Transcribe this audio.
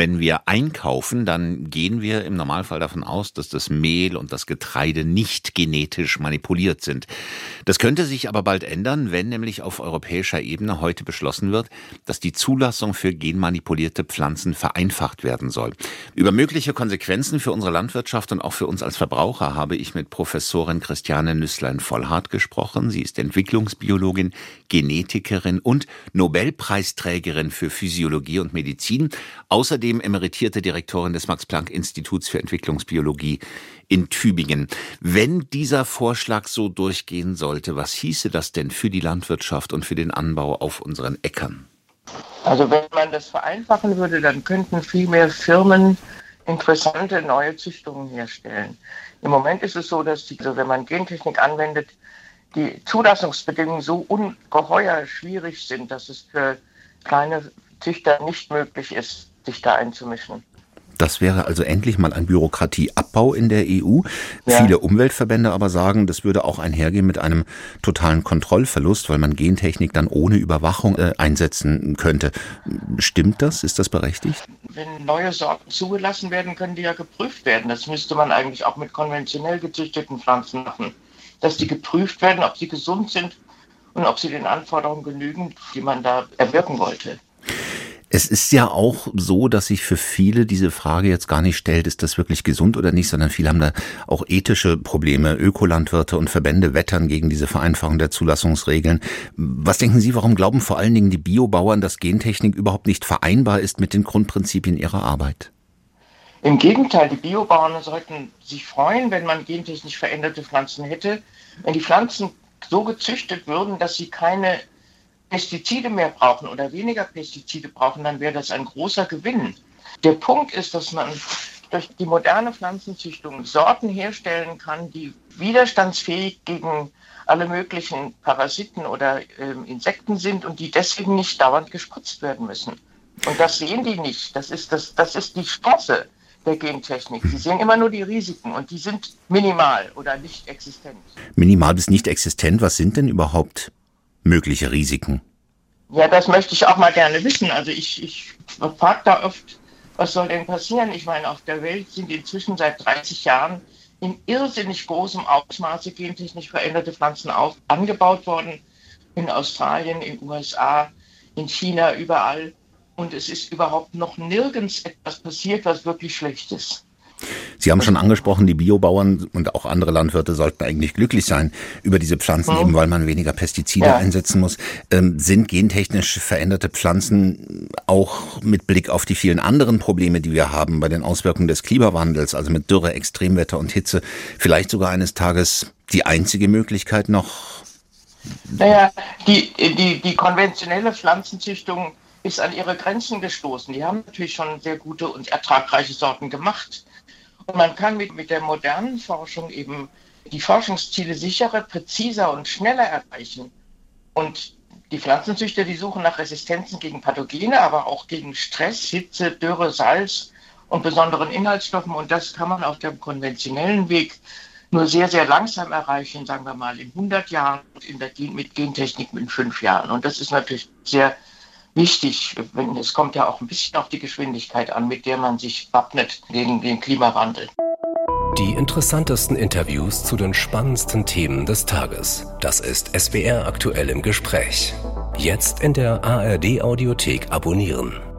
Wenn wir einkaufen, dann gehen wir im Normalfall davon aus, dass das Mehl und das Getreide nicht genetisch manipuliert sind. Das könnte sich aber bald ändern, wenn nämlich auf europäischer Ebene heute beschlossen wird, dass die Zulassung für genmanipulierte Pflanzen vereinfacht werden soll. Über mögliche Konsequenzen für unsere Landwirtschaft und auch für uns als Verbraucher habe ich mit Professorin Christiane Nüsslein-Vollhardt gesprochen. Sie ist Entwicklungsbiologin, Genetikerin und Nobelpreisträgerin für Physiologie und Medizin, außerdem emeritierte Direktorin des Max-Planck-Instituts für Entwicklungsbiologie in Tübingen. Wenn dieser Vorschlag so durchgehen sollte, was hieße das denn für die Landwirtschaft und für den Anbau auf unseren Äckern? Also wenn man das vereinfachen würde, dann könnten viel mehr Firmen interessante neue Züchtungen herstellen. Im Moment ist es so, dass die, also wenn man Gentechnik anwendet, die Zulassungsbedingungen so ungeheuer schwierig sind, dass es für kleine Züchter nicht möglich ist, sich da einzumischen. Das wäre also endlich mal ein Bürokratieabbau in der EU. Ja. Viele Umweltverbände aber sagen, das würde auch einhergehen mit einem totalen Kontrollverlust, weil man Gentechnik dann ohne Überwachung äh, einsetzen könnte. Stimmt das? Ist das berechtigt? Wenn neue Sorten zugelassen werden, können die ja geprüft werden. Das müsste man eigentlich auch mit konventionell gezüchteten Pflanzen machen. Dass die geprüft werden, ob sie gesund sind und ob sie den Anforderungen genügen, die man da erwirken wollte. Es ist ja auch so, dass sich für viele diese Frage jetzt gar nicht stellt, ist das wirklich gesund oder nicht, sondern viele haben da auch ethische Probleme. Ökolandwirte und Verbände wettern gegen diese Vereinfachung der Zulassungsregeln. Was denken Sie, warum glauben vor allen Dingen die Biobauern, dass Gentechnik überhaupt nicht vereinbar ist mit den Grundprinzipien ihrer Arbeit? Im Gegenteil, die Biobauern sollten sich freuen, wenn man gentechnisch veränderte Pflanzen hätte, wenn die Pflanzen so gezüchtet würden, dass sie keine Pestizide mehr brauchen oder weniger Pestizide brauchen, dann wäre das ein großer Gewinn. Der Punkt ist, dass man durch die moderne Pflanzenzüchtung Sorten herstellen kann, die widerstandsfähig gegen alle möglichen Parasiten oder äh, Insekten sind und die deswegen nicht dauernd gespritzt werden müssen. Und das sehen die nicht. Das ist, das, das ist die Chance der Gentechnik. Sie sehen immer nur die Risiken und die sind minimal oder nicht existent. Minimal bis nicht existent. Was sind denn überhaupt mögliche Risiken? Ja, das möchte ich auch mal gerne wissen. Also ich, ich frage da oft, was soll denn passieren? Ich meine, auf der Welt sind inzwischen seit 30 Jahren in irrsinnig großem Ausmaße gentechnisch veränderte Pflanzen auf, angebaut worden. In Australien, in den USA, in China, überall. Und es ist überhaupt noch nirgends etwas passiert, was wirklich schlecht ist. Sie haben schon angesprochen, die Biobauern und auch andere Landwirte sollten eigentlich glücklich sein über diese Pflanzen, eben weil man weniger Pestizide ja. einsetzen muss. Ähm, sind gentechnisch veränderte Pflanzen auch mit Blick auf die vielen anderen Probleme, die wir haben bei den Auswirkungen des Klimawandels, also mit Dürre, Extremwetter und Hitze, vielleicht sogar eines Tages die einzige Möglichkeit noch? Naja, die, die, die konventionelle Pflanzenzüchtung ist an ihre Grenzen gestoßen. Die haben natürlich schon sehr gute und ertragreiche Sorten gemacht. Man kann mit, mit der modernen Forschung eben die Forschungsziele sicherer, präziser und schneller erreichen. Und die Pflanzenzüchter, die suchen nach Resistenzen gegen Pathogene, aber auch gegen Stress, Hitze, Dürre, Salz und besonderen Inhaltsstoffen. Und das kann man auf dem konventionellen Weg nur sehr, sehr langsam erreichen, sagen wir mal in 100 Jahren, in der, mit Gentechnik in fünf Jahren. Und das ist natürlich sehr wichtig. Es kommt ja auch ein bisschen auf die Geschwindigkeit an, mit der man sich wappnet gegen den Klimawandel. Die interessantesten Interviews zu den spannendsten Themen des Tages. Das ist SWR aktuell im Gespräch. Jetzt in der ARD Audiothek abonnieren.